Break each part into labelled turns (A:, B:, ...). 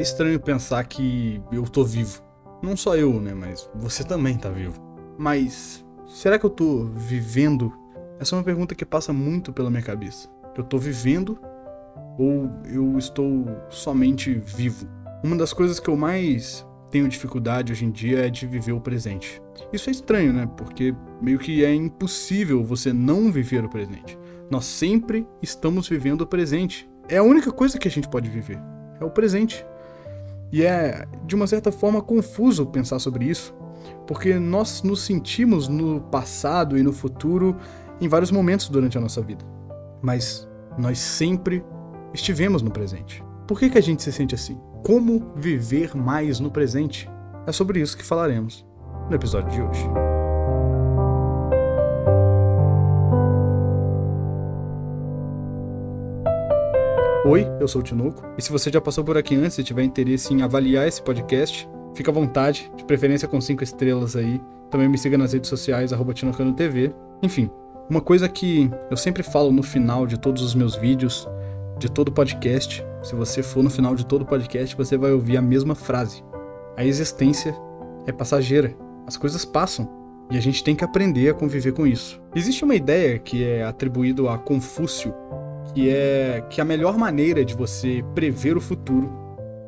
A: É estranho pensar que eu tô vivo. Não só eu, né? Mas você também tá vivo. Mas será que eu tô vivendo? Essa é uma pergunta que passa muito pela minha cabeça. Eu tô vivendo ou eu estou somente vivo? Uma das coisas que eu mais tenho dificuldade hoje em dia é de viver o presente. Isso é estranho, né? Porque meio que é impossível você não viver o presente. Nós sempre estamos vivendo o presente. É a única coisa que a gente pode viver. É o presente. E é, de uma certa forma, confuso pensar sobre isso, porque nós nos sentimos no passado e no futuro em vários momentos durante a nossa vida. Mas nós sempre estivemos no presente. Por que, que a gente se sente assim? Como viver mais no presente? É sobre isso que falaremos no episódio de hoje. Oi, eu sou o Tinuco, e se você já passou por aqui antes e tiver interesse em avaliar esse podcast, fica à vontade, de preferência com cinco estrelas aí. Também me siga nas redes sociais, arroba TV. Enfim, uma coisa que eu sempre falo no final de todos os meus vídeos, de todo podcast, se você for no final de todo podcast, você vai ouvir a mesma frase. A existência é passageira. As coisas passam e a gente tem que aprender a conviver com isso. Existe uma ideia que é atribuída a Confúcio, que é que a melhor maneira de você prever o futuro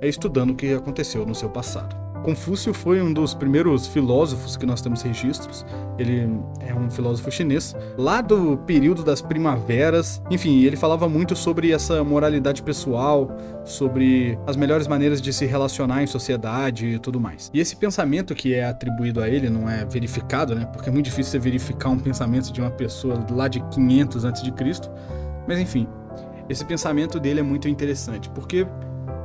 A: é estudando o que aconteceu no seu passado. Confúcio foi um dos primeiros filósofos que nós temos registros. Ele é um filósofo chinês, lá do período das primaveras. Enfim, ele falava muito sobre essa moralidade pessoal, sobre as melhores maneiras de se relacionar em sociedade e tudo mais. E esse pensamento que é atribuído a ele não é verificado, né? Porque é muito difícil você verificar um pensamento de uma pessoa lá de 500 a.C. Mas enfim, esse pensamento dele é muito interessante, porque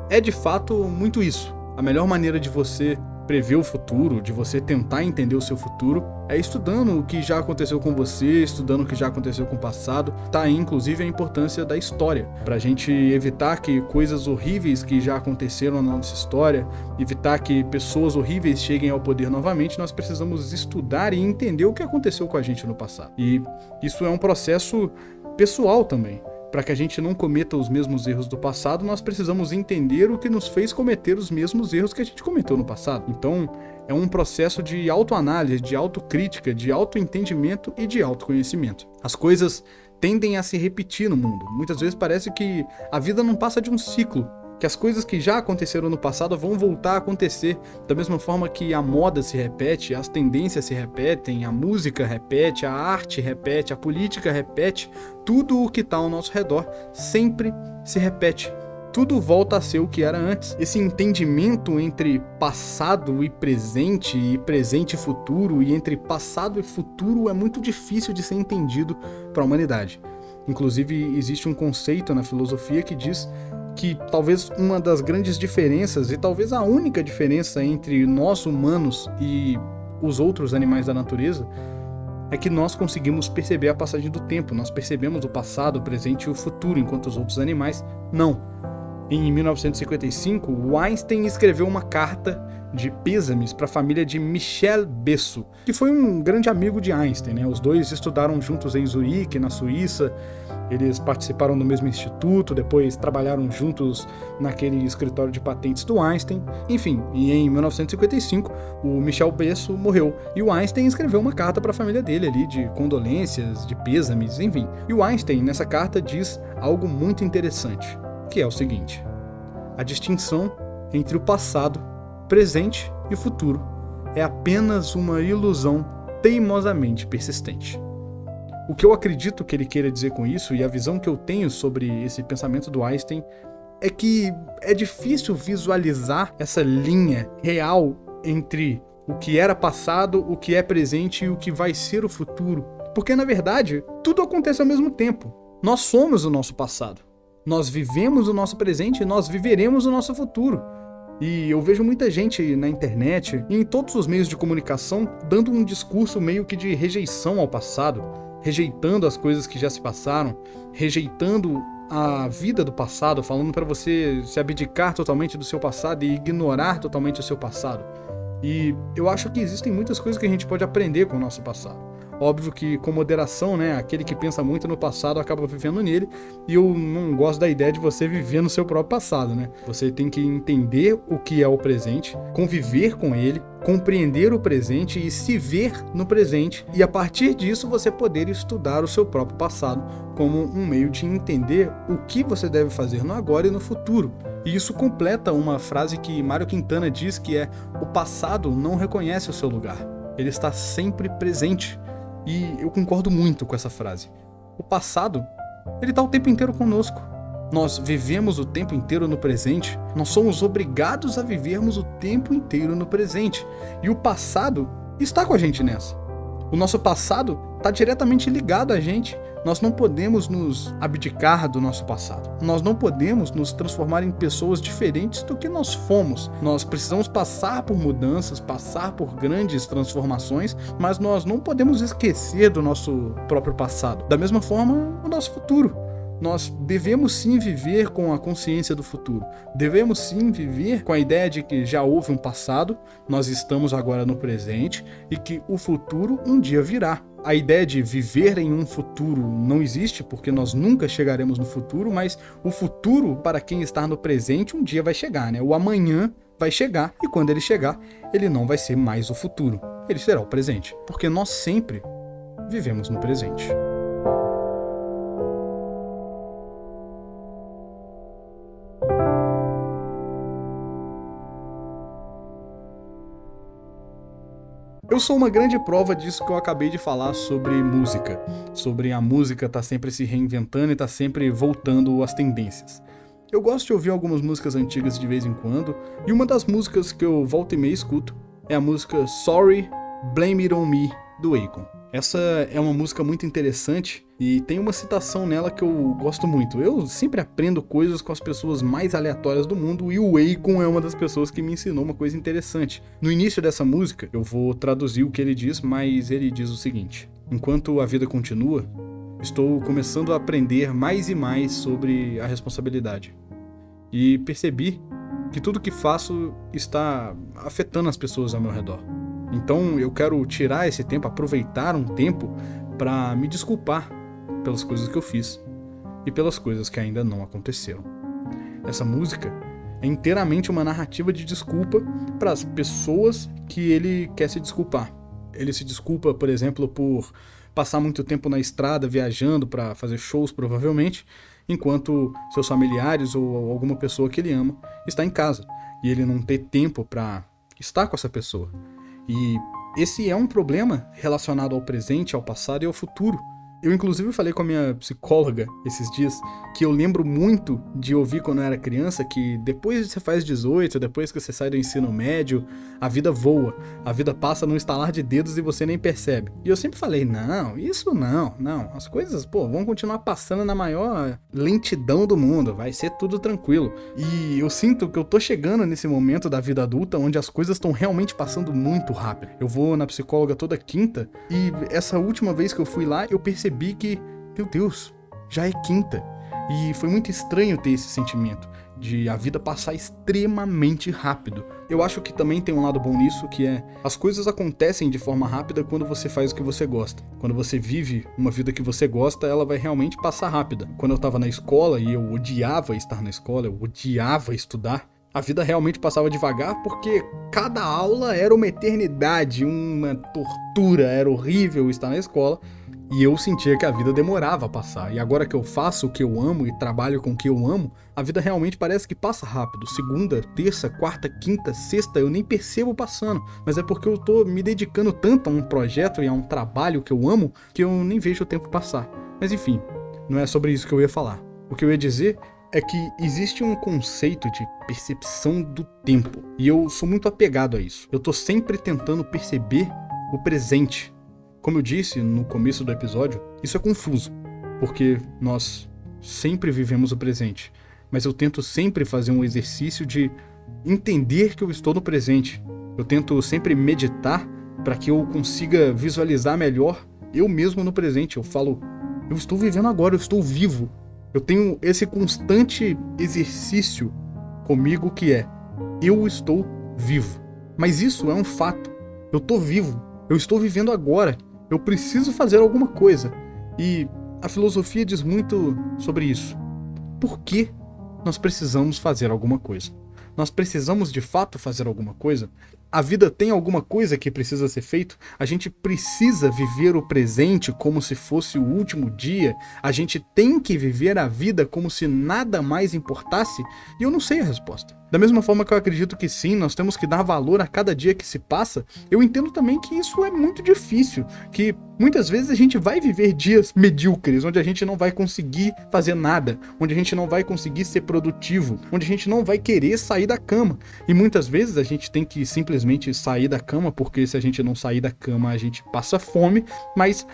A: é de fato muito isso a melhor maneira de você prever o futuro, de você tentar entender o seu futuro, é estudando o que já aconteceu com você, estudando o que já aconteceu com o passado. Tá aí, inclusive, a importância da história, para a gente evitar que coisas horríveis que já aconteceram na nossa história, evitar que pessoas horríveis cheguem ao poder novamente, nós precisamos estudar e entender o que aconteceu com a gente no passado. E isso é um processo pessoal também. Para que a gente não cometa os mesmos erros do passado, nós precisamos entender o que nos fez cometer os mesmos erros que a gente cometeu no passado. Então, é um processo de autoanálise, de autocrítica, de autoentendimento e de autoconhecimento. As coisas tendem a se repetir no mundo. Muitas vezes parece que a vida não passa de um ciclo, que as coisas que já aconteceram no passado vão voltar a acontecer, da mesma forma que a moda se repete, as tendências se repetem, a música repete, a arte repete, a política repete, tudo o que está ao nosso redor sempre se repete. Tudo volta a ser o que era antes. Esse entendimento entre passado e presente, e presente e futuro, e entre passado e futuro é muito difícil de ser entendido para a humanidade. Inclusive, existe um conceito na filosofia que diz que talvez uma das grandes diferenças, e talvez a única diferença entre nós humanos e os outros animais da natureza, é que nós conseguimos perceber a passagem do tempo, nós percebemos o passado, o presente e o futuro, enquanto os outros animais não. Em 1955, Einstein escreveu uma carta de pêsames para a família de Michel Besso, que foi um grande amigo de Einstein. Né? Os dois estudaram juntos em Zurique, na Suíça, eles participaram do mesmo instituto, depois trabalharam juntos naquele escritório de patentes do Einstein. Enfim, e em 1955 o Michel Besso morreu e o Einstein escreveu uma carta para a família dele ali de condolências, de pêsames, enfim. E o Einstein nessa carta diz algo muito interessante, que é o seguinte: a distinção entre o passado, presente e futuro é apenas uma ilusão teimosamente persistente. O que eu acredito que ele queira dizer com isso e a visão que eu tenho sobre esse pensamento do Einstein é que é difícil visualizar essa linha real entre o que era passado, o que é presente e o que vai ser o futuro. Porque na verdade, tudo acontece ao mesmo tempo. Nós somos o nosso passado. Nós vivemos o nosso presente e nós viveremos o nosso futuro. E eu vejo muita gente na internet e em todos os meios de comunicação dando um discurso meio que de rejeição ao passado, rejeitando as coisas que já se passaram, rejeitando a vida do passado, falando para você se abdicar totalmente do seu passado e ignorar totalmente o seu passado. E eu acho que existem muitas coisas que a gente pode aprender com o nosso passado. Óbvio que com moderação, né? Aquele que pensa muito no passado acaba vivendo nele, e eu não gosto da ideia de você viver no seu próprio passado, né? Você tem que entender o que é o presente, conviver com ele, compreender o presente e se ver no presente, e a partir disso você poder estudar o seu próprio passado como um meio de entender o que você deve fazer no agora e no futuro. E isso completa uma frase que Mário Quintana diz que é: o passado não reconhece o seu lugar, ele está sempre presente. E eu concordo muito com essa frase. O passado, ele está o tempo inteiro conosco. Nós vivemos o tempo inteiro no presente, nós somos obrigados a vivermos o tempo inteiro no presente. E o passado está com a gente nessa. O nosso passado está diretamente ligado a gente. Nós não podemos nos abdicar do nosso passado. Nós não podemos nos transformar em pessoas diferentes do que nós fomos. Nós precisamos passar por mudanças, passar por grandes transformações, mas nós não podemos esquecer do nosso próprio passado. Da mesma forma, o nosso futuro. Nós devemos sim viver com a consciência do futuro. Devemos sim viver com a ideia de que já houve um passado, nós estamos agora no presente e que o futuro um dia virá. A ideia de viver em um futuro não existe porque nós nunca chegaremos no futuro, mas o futuro para quem está no presente um dia vai chegar, né? O amanhã vai chegar e quando ele chegar, ele não vai ser mais o futuro, ele será o presente, porque nós sempre vivemos no presente. Eu sou uma grande prova disso que eu acabei de falar sobre música, sobre a música tá sempre se reinventando e tá sempre voltando às tendências. Eu gosto de ouvir algumas músicas antigas de vez em quando, e uma das músicas que eu volto e meia escuto é a música Sorry, Blame It On Me, do Akon. Essa é uma música muito interessante e tem uma citação nela que eu gosto muito. Eu sempre aprendo coisas com as pessoas mais aleatórias do mundo e o Akon é uma das pessoas que me ensinou uma coisa interessante. No início dessa música, eu vou traduzir o que ele diz, mas ele diz o seguinte: Enquanto a vida continua, estou começando a aprender mais e mais sobre a responsabilidade. E percebi que tudo que faço está afetando as pessoas ao meu redor. Então eu quero tirar esse tempo, aproveitar um tempo para me desculpar pelas coisas que eu fiz e pelas coisas que ainda não aconteceram. Essa música é inteiramente uma narrativa de desculpa para as pessoas que ele quer se desculpar. Ele se desculpa, por exemplo, por passar muito tempo na estrada viajando para fazer shows, provavelmente, enquanto seus familiares ou alguma pessoa que ele ama está em casa e ele não ter tempo para estar com essa pessoa. E esse é um problema relacionado ao presente, ao passado e ao futuro. Eu, inclusive, falei com a minha psicóloga esses dias que eu lembro muito de ouvir quando eu era criança que depois que você faz 18, depois que você sai do ensino médio, a vida voa, a vida passa num estalar de dedos e você nem percebe. E eu sempre falei: não, isso não, não. As coisas, pô, vão continuar passando na maior lentidão do mundo, vai ser tudo tranquilo. E eu sinto que eu tô chegando nesse momento da vida adulta onde as coisas estão realmente passando muito rápido. Eu vou na psicóloga toda quinta e essa última vez que eu fui lá, eu percebi percebi que, meu Deus, já é quinta. E foi muito estranho ter esse sentimento de a vida passar extremamente rápido. Eu acho que também tem um lado bom nisso, que é as coisas acontecem de forma rápida quando você faz o que você gosta. Quando você vive uma vida que você gosta, ela vai realmente passar rápida. Quando eu tava na escola e eu odiava estar na escola, eu odiava estudar, a vida realmente passava devagar porque cada aula era uma eternidade, uma tortura, era horrível estar na escola. E eu sentia que a vida demorava a passar. E agora que eu faço o que eu amo e trabalho com o que eu amo, a vida realmente parece que passa rápido. Segunda, terça, quarta, quinta, sexta, eu nem percebo passando. Mas é porque eu tô me dedicando tanto a um projeto e a um trabalho que eu amo que eu nem vejo o tempo passar. Mas enfim, não é sobre isso que eu ia falar. O que eu ia dizer é que existe um conceito de percepção do tempo. E eu sou muito apegado a isso. Eu tô sempre tentando perceber o presente como eu disse no começo do episódio, isso é confuso, porque nós sempre vivemos o presente, mas eu tento sempre fazer um exercício de entender que eu estou no presente. Eu tento sempre meditar para que eu consiga visualizar melhor eu mesmo no presente. Eu falo, eu estou vivendo agora, eu estou vivo. Eu tenho esse constante exercício comigo que é eu estou vivo. Mas isso é um fato. Eu estou vivo. Eu estou vivendo agora. Eu preciso fazer alguma coisa. E a filosofia diz muito sobre isso. Por que nós precisamos fazer alguma coisa? Nós precisamos de fato fazer alguma coisa? A vida tem alguma coisa que precisa ser feito? A gente precisa viver o presente como se fosse o último dia? A gente tem que viver a vida como se nada mais importasse? E eu não sei a resposta. Da mesma forma que eu acredito que sim, nós temos que dar valor a cada dia que se passa, eu entendo também que isso é muito difícil, que muitas vezes a gente vai viver dias medíocres, onde a gente não vai conseguir fazer nada, onde a gente não vai conseguir ser produtivo, onde a gente não vai querer sair da cama. E muitas vezes a gente tem que simplesmente sair da cama, porque se a gente não sair da cama, a gente passa fome, mas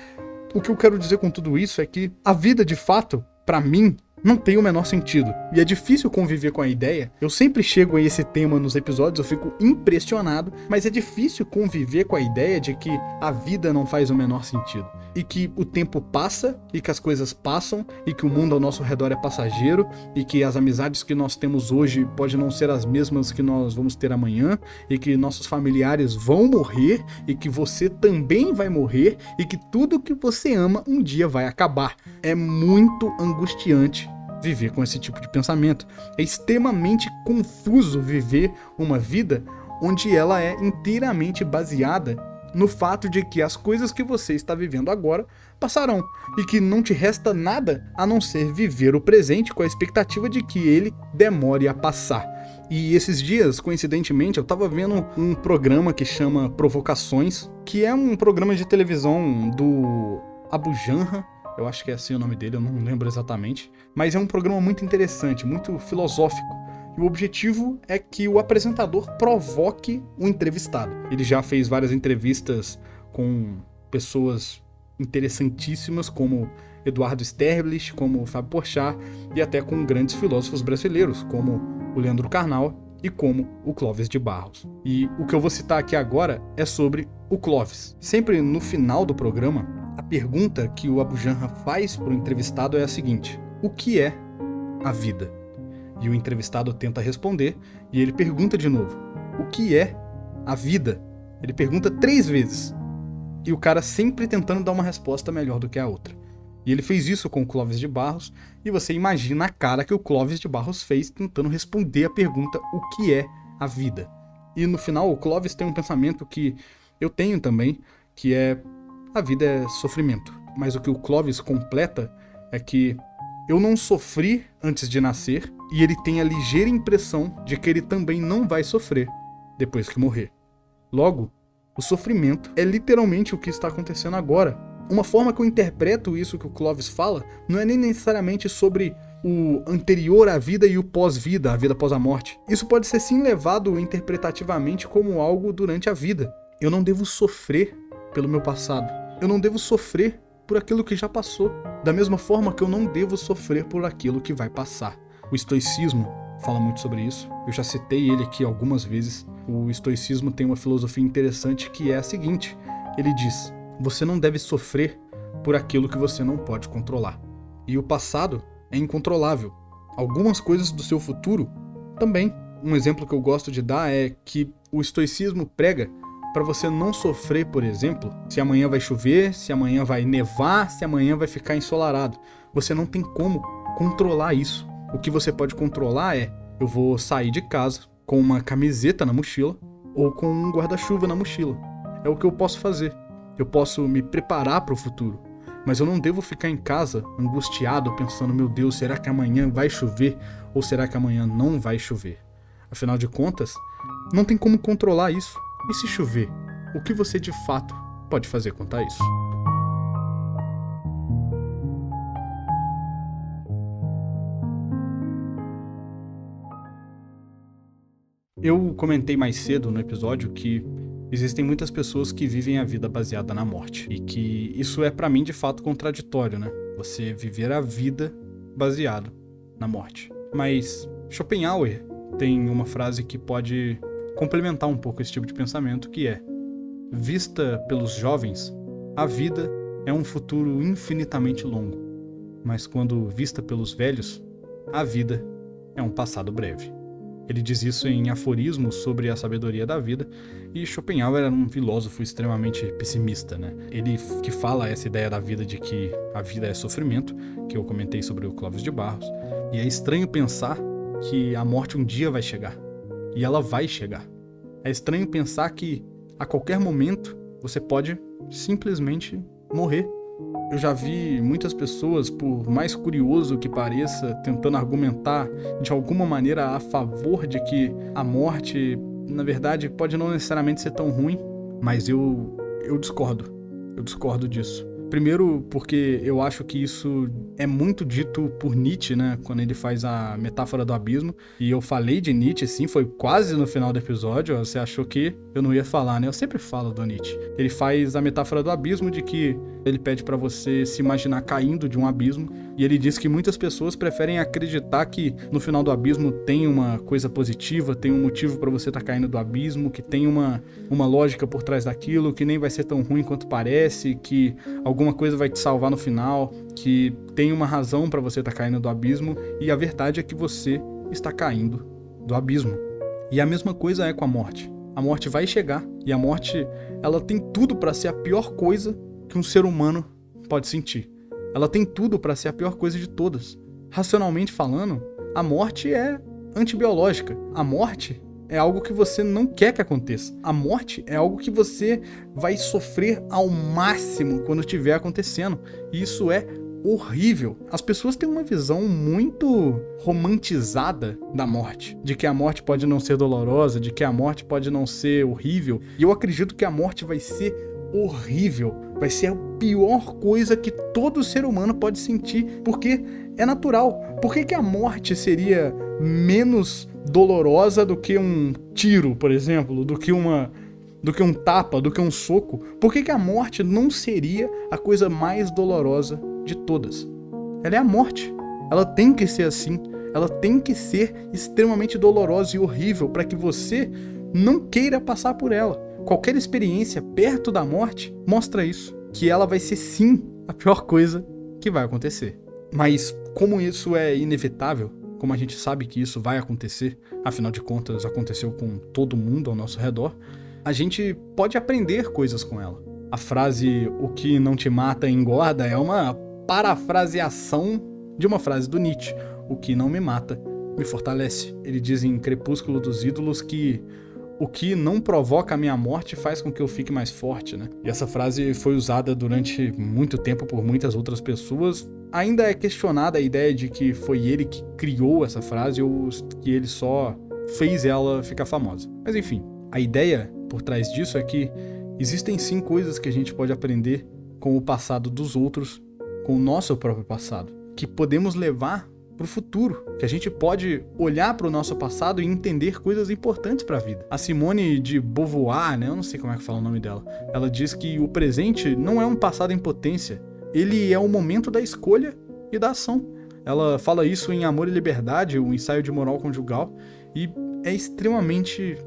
A: o que eu quero dizer com tudo isso é que a vida de fato, para mim, não tem o menor sentido. E é difícil conviver com a ideia. Eu sempre chego a esse tema nos episódios, eu fico impressionado, mas é difícil conviver com a ideia de que a vida não faz o menor sentido. E que o tempo passa, e que as coisas passam, e que o mundo ao nosso redor é passageiro, e que as amizades que nós temos hoje podem não ser as mesmas que nós vamos ter amanhã, e que nossos familiares vão morrer, e que você também vai morrer, e que tudo que você ama um dia vai acabar. É muito angustiante viver com esse tipo de pensamento. É extremamente confuso viver uma vida onde ela é inteiramente baseada no fato de que as coisas que você está vivendo agora passarão e que não te resta nada a não ser viver o presente com a expectativa de que ele demore a passar. E esses dias, coincidentemente, eu estava vendo um programa que chama Provocações, que é um programa de televisão do Abu Janra, eu acho que é assim o nome dele, eu não lembro exatamente. Mas é um programa muito interessante, muito filosófico. E o objetivo é que o apresentador provoque o entrevistado. Ele já fez várias entrevistas com pessoas interessantíssimas, como Eduardo Sterblich, como Fábio Porchat, e até com grandes filósofos brasileiros, como o Leandro Carnal e como o Clóvis de Barros. E o que eu vou citar aqui agora é sobre o Clóvis. Sempre no final do programa, a pergunta que o Abu Janra faz para o entrevistado é a seguinte: O que é a vida? E o entrevistado tenta responder e ele pergunta de novo: O que é a vida? Ele pergunta três vezes. E o cara sempre tentando dar uma resposta melhor do que a outra. E ele fez isso com o Clóvis de Barros, e você imagina a cara que o Clóvis de Barros fez tentando responder a pergunta: O que é a vida? E no final, o Clóvis tem um pensamento que eu tenho também, que é a vida é sofrimento. Mas o que o Clovis completa é que eu não sofri antes de nascer e ele tem a ligeira impressão de que ele também não vai sofrer depois que morrer. Logo, o sofrimento é literalmente o que está acontecendo agora. Uma forma que eu interpreto isso que o Clovis fala não é nem necessariamente sobre o anterior à vida e o pós-vida, a vida após a morte. Isso pode ser sim levado interpretativamente como algo durante a vida. Eu não devo sofrer pelo meu passado eu não devo sofrer por aquilo que já passou, da mesma forma que eu não devo sofrer por aquilo que vai passar. O estoicismo fala muito sobre isso. Eu já citei ele aqui algumas vezes. O estoicismo tem uma filosofia interessante que é a seguinte: ele diz: você não deve sofrer por aquilo que você não pode controlar. E o passado é incontrolável. Algumas coisas do seu futuro também. Um exemplo que eu gosto de dar é que o estoicismo prega para você não sofrer, por exemplo, se amanhã vai chover, se amanhã vai nevar, se amanhã vai ficar ensolarado. Você não tem como controlar isso. O que você pode controlar é: eu vou sair de casa com uma camiseta na mochila ou com um guarda-chuva na mochila. É o que eu posso fazer. Eu posso me preparar para o futuro. Mas eu não devo ficar em casa angustiado pensando: meu Deus, será que amanhã vai chover ou será que amanhã não vai chover? Afinal de contas, não tem como controlar isso. E se chover, o que você de fato pode fazer quanto a isso? Eu comentei mais cedo no episódio que existem muitas pessoas que vivem a vida baseada na morte e que isso é para mim de fato contraditório, né? Você viver a vida baseado na morte. Mas Schopenhauer tem uma frase que pode complementar um pouco esse tipo de pensamento, que é: vista pelos jovens, a vida é um futuro infinitamente longo, mas quando vista pelos velhos, a vida é um passado breve. Ele diz isso em Aforismos sobre a Sabedoria da Vida, e Schopenhauer era um filósofo extremamente pessimista, né? Ele que fala essa ideia da vida de que a vida é sofrimento, que eu comentei sobre o Clóvis de Barros, e é estranho pensar que a morte um dia vai chegar, e ela vai chegar. É estranho pensar que a qualquer momento você pode simplesmente morrer. Eu já vi muitas pessoas, por mais curioso que pareça, tentando argumentar de alguma maneira a favor de que a morte, na verdade, pode não necessariamente ser tão ruim, mas eu eu discordo. Eu discordo disso. Primeiro, porque eu acho que isso é muito dito por Nietzsche, né? Quando ele faz a metáfora do abismo. E eu falei de Nietzsche, sim, foi quase no final do episódio. Você achou que eu não ia falar, né? Eu sempre falo do Nietzsche. Ele faz a metáfora do abismo de que ele pede para você se imaginar caindo de um abismo. E ele diz que muitas pessoas preferem acreditar que no final do abismo tem uma coisa positiva, tem um motivo para você estar tá caindo do abismo, que tem uma, uma lógica por trás daquilo, que nem vai ser tão ruim quanto parece, que algum alguma coisa vai te salvar no final, que tem uma razão para você estar tá caindo do abismo, e a verdade é que você está caindo do abismo. E a mesma coisa é com a morte. A morte vai chegar e a morte, ela tem tudo para ser a pior coisa que um ser humano pode sentir. Ela tem tudo para ser a pior coisa de todas. Racionalmente falando, a morte é antibiológica. A morte é algo que você não quer que aconteça. A morte é algo que você vai sofrer ao máximo quando estiver acontecendo. E isso é horrível. As pessoas têm uma visão muito romantizada da morte, de que a morte pode não ser dolorosa, de que a morte pode não ser horrível. E eu acredito que a morte vai ser horrível, vai ser a pior coisa que todo ser humano pode sentir, porque é natural. Por que, que a morte seria menos dolorosa do que um tiro, por exemplo, do que uma do que um tapa, do que um soco? Por que, que a morte não seria a coisa mais dolorosa de todas? Ela é a morte. Ela tem que ser assim. Ela tem que ser extremamente dolorosa e horrível para que você não queira passar por ela. Qualquer experiência perto da morte mostra isso, que ela vai ser sim a pior coisa que vai acontecer. Mas como isso é inevitável, como a gente sabe que isso vai acontecer, afinal de contas aconteceu com todo mundo ao nosso redor, a gente pode aprender coisas com ela. A frase o que não te mata engorda é uma parafraseação de uma frase do Nietzsche: o que não me mata me fortalece. Ele diz em Crepúsculo dos Ídolos que o que não provoca a minha morte faz com que eu fique mais forte, né? E essa frase foi usada durante muito tempo por muitas outras pessoas. Ainda é questionada a ideia de que foi ele que criou essa frase ou que ele só fez ela ficar famosa. Mas enfim, a ideia por trás disso é que existem sim coisas que a gente pode aprender com o passado dos outros, com o nosso próprio passado, que podemos levar para o futuro, que a gente pode olhar para o nosso passado e entender coisas importantes para a vida. A Simone de Beauvoir, né, eu não sei como é que fala o nome dela, ela diz que o presente não é um passado em potência, ele é o momento da escolha e da ação. Ela fala isso em Amor e Liberdade, o ensaio de moral conjugal, e é extremamente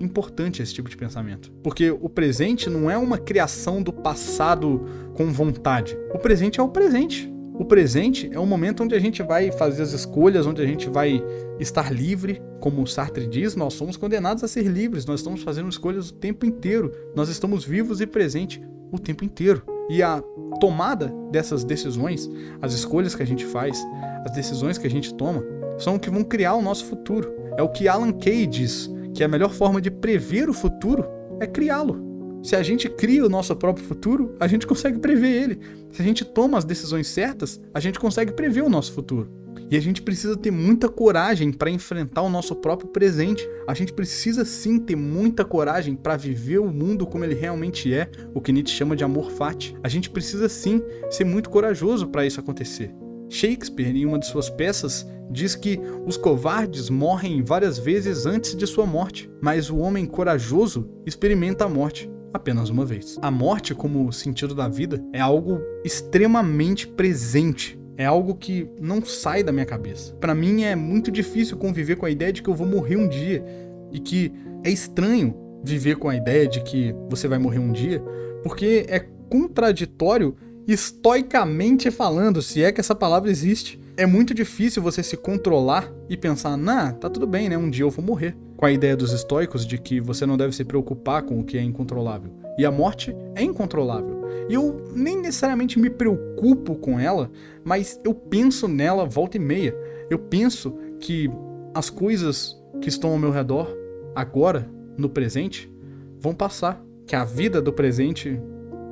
A: importante esse tipo de pensamento. Porque o presente não é uma criação do passado com vontade. O presente é o presente. O presente é um momento onde a gente vai fazer as escolhas, onde a gente vai estar livre. Como Sartre diz, nós somos condenados a ser livres, nós estamos fazendo escolhas o tempo inteiro. Nós estamos vivos e presentes o tempo inteiro. E a tomada dessas decisões, as escolhas que a gente faz, as decisões que a gente toma, são o que vão criar o nosso futuro. É o que Alan Kay diz, que a melhor forma de prever o futuro é criá-lo. Se a gente cria o nosso próprio futuro, a gente consegue prever ele. Se a gente toma as decisões certas, a gente consegue prever o nosso futuro. E a gente precisa ter muita coragem para enfrentar o nosso próprio presente. A gente precisa sim ter muita coragem para viver o mundo como ele realmente é, o que Nietzsche chama de amor fati. A gente precisa sim ser muito corajoso para isso acontecer. Shakespeare, em uma de suas peças, diz que os covardes morrem várias vezes antes de sua morte, mas o homem corajoso experimenta a morte apenas uma vez. A morte, como sentido da vida, é algo extremamente presente. É algo que não sai da minha cabeça. Para mim é muito difícil conviver com a ideia de que eu vou morrer um dia e que é estranho viver com a ideia de que você vai morrer um dia, porque é contraditório estoicamente falando, se é que essa palavra existe, é muito difícil você se controlar e pensar, nah, tá tudo bem, né? Um dia eu vou morrer. Com a ideia dos estoicos de que você não deve se preocupar com o que é incontrolável. E a morte é incontrolável. E eu nem necessariamente me preocupo com ela, mas eu penso nela volta e meia. Eu penso que as coisas que estão ao meu redor, agora, no presente, vão passar. Que a vida do presente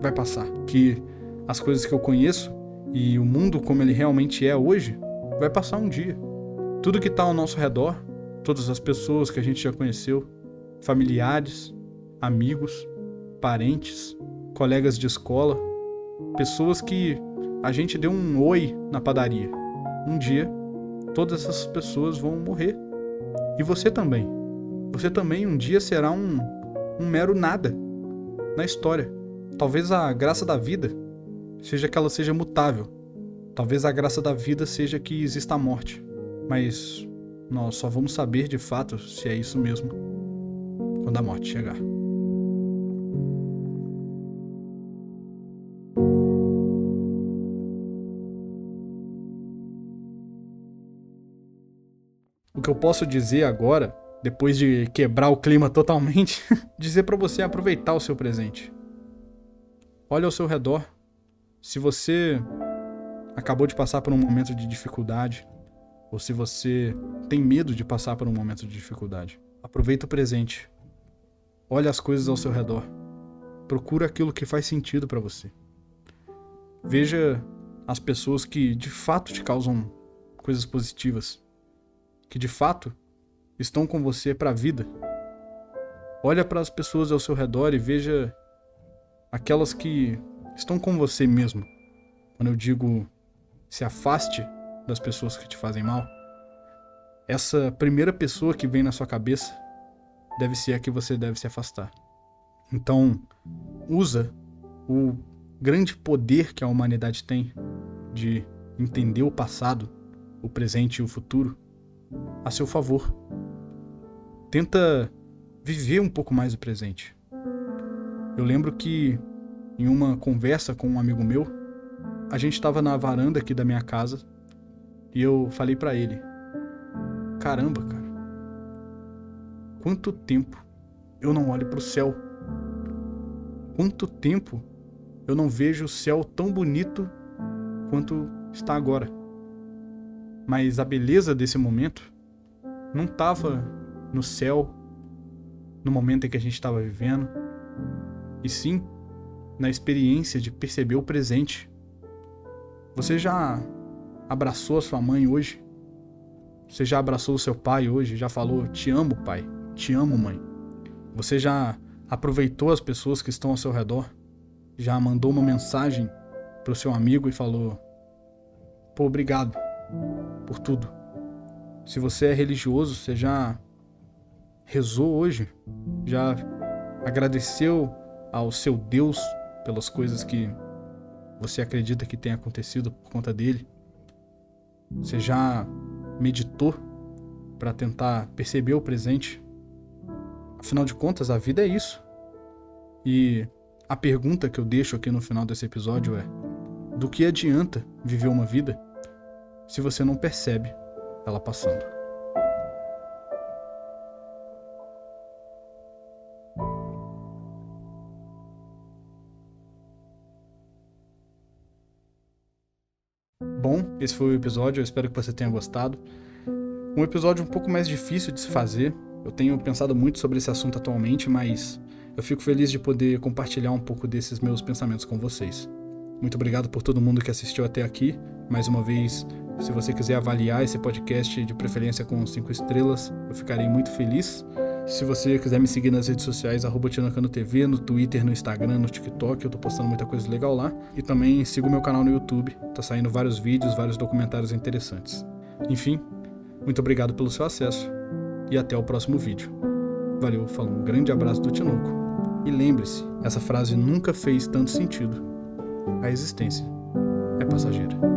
A: vai passar. Que as coisas que eu conheço e o mundo como ele realmente é hoje vai passar um dia. Tudo que está ao nosso redor, todas as pessoas que a gente já conheceu, familiares, amigos, parentes, colegas de escola, pessoas que a gente deu um oi na padaria. Um dia, todas essas pessoas vão morrer. E você também. Você também um dia será um, um mero nada na história. Talvez a graça da vida seja que ela seja mutável. Talvez a graça da vida seja que exista a morte. Mas nós só vamos saber de fato se é isso mesmo quando a morte chegar. O que eu posso dizer agora, depois de quebrar o clima totalmente, dizer para você aproveitar o seu presente. Olha ao seu redor, se você acabou de passar por um momento de dificuldade, ou se você tem medo de passar por um momento de dificuldade, aproveita o presente. Olha as coisas ao seu redor. Procura aquilo que faz sentido para você. Veja as pessoas que de fato te causam coisas positivas, que de fato estão com você para a vida. Olha para as pessoas ao seu redor e veja aquelas que estão com você mesmo. Quando eu digo se afaste das pessoas que te fazem mal, essa primeira pessoa que vem na sua cabeça deve ser a que você deve se afastar. Então, usa o grande poder que a humanidade tem de entender o passado, o presente e o futuro a seu favor. Tenta viver um pouco mais o presente. Eu lembro que em uma conversa com um amigo meu, a gente estava na varanda aqui da minha casa e eu falei para ele: Caramba, cara, quanto tempo eu não olho para o céu? Quanto tempo eu não vejo o céu tão bonito quanto está agora? Mas a beleza desse momento não estava no céu, no momento em que a gente estava vivendo, e sim na experiência de perceber o presente. Você já abraçou a sua mãe hoje? Você já abraçou o seu pai hoje? Já falou: Te amo, pai. Te amo, mãe. Você já aproveitou as pessoas que estão ao seu redor? Já mandou uma mensagem para o seu amigo e falou: Pô, obrigado por tudo. Se você é religioso, você já rezou hoje? Já agradeceu ao seu Deus pelas coisas que você acredita que tem acontecido por conta dele? Você já meditou para tentar perceber o presente? Afinal de contas, a vida é isso. E a pergunta que eu deixo aqui no final desse episódio é: do que adianta viver uma vida se você não percebe ela passando? Esse foi o episódio, eu espero que você tenha gostado. Um episódio um pouco mais difícil de se fazer. Eu tenho pensado muito sobre esse assunto atualmente, mas eu fico feliz de poder compartilhar um pouco desses meus pensamentos com vocês. Muito obrigado por todo mundo que assistiu até aqui. Mais uma vez, se você quiser avaliar esse podcast de preferência com cinco estrelas, eu ficarei muito feliz. Se você quiser me seguir nas redes sociais, TV, no Twitter, no Instagram, no TikTok, eu tô postando muita coisa legal lá. E também siga o meu canal no YouTube, tá saindo vários vídeos, vários documentários interessantes. Enfim, muito obrigado pelo seu acesso e até o próximo vídeo. Valeu, falou, um grande abraço do Tinoco. E lembre-se, essa frase nunca fez tanto sentido. A existência é passageira.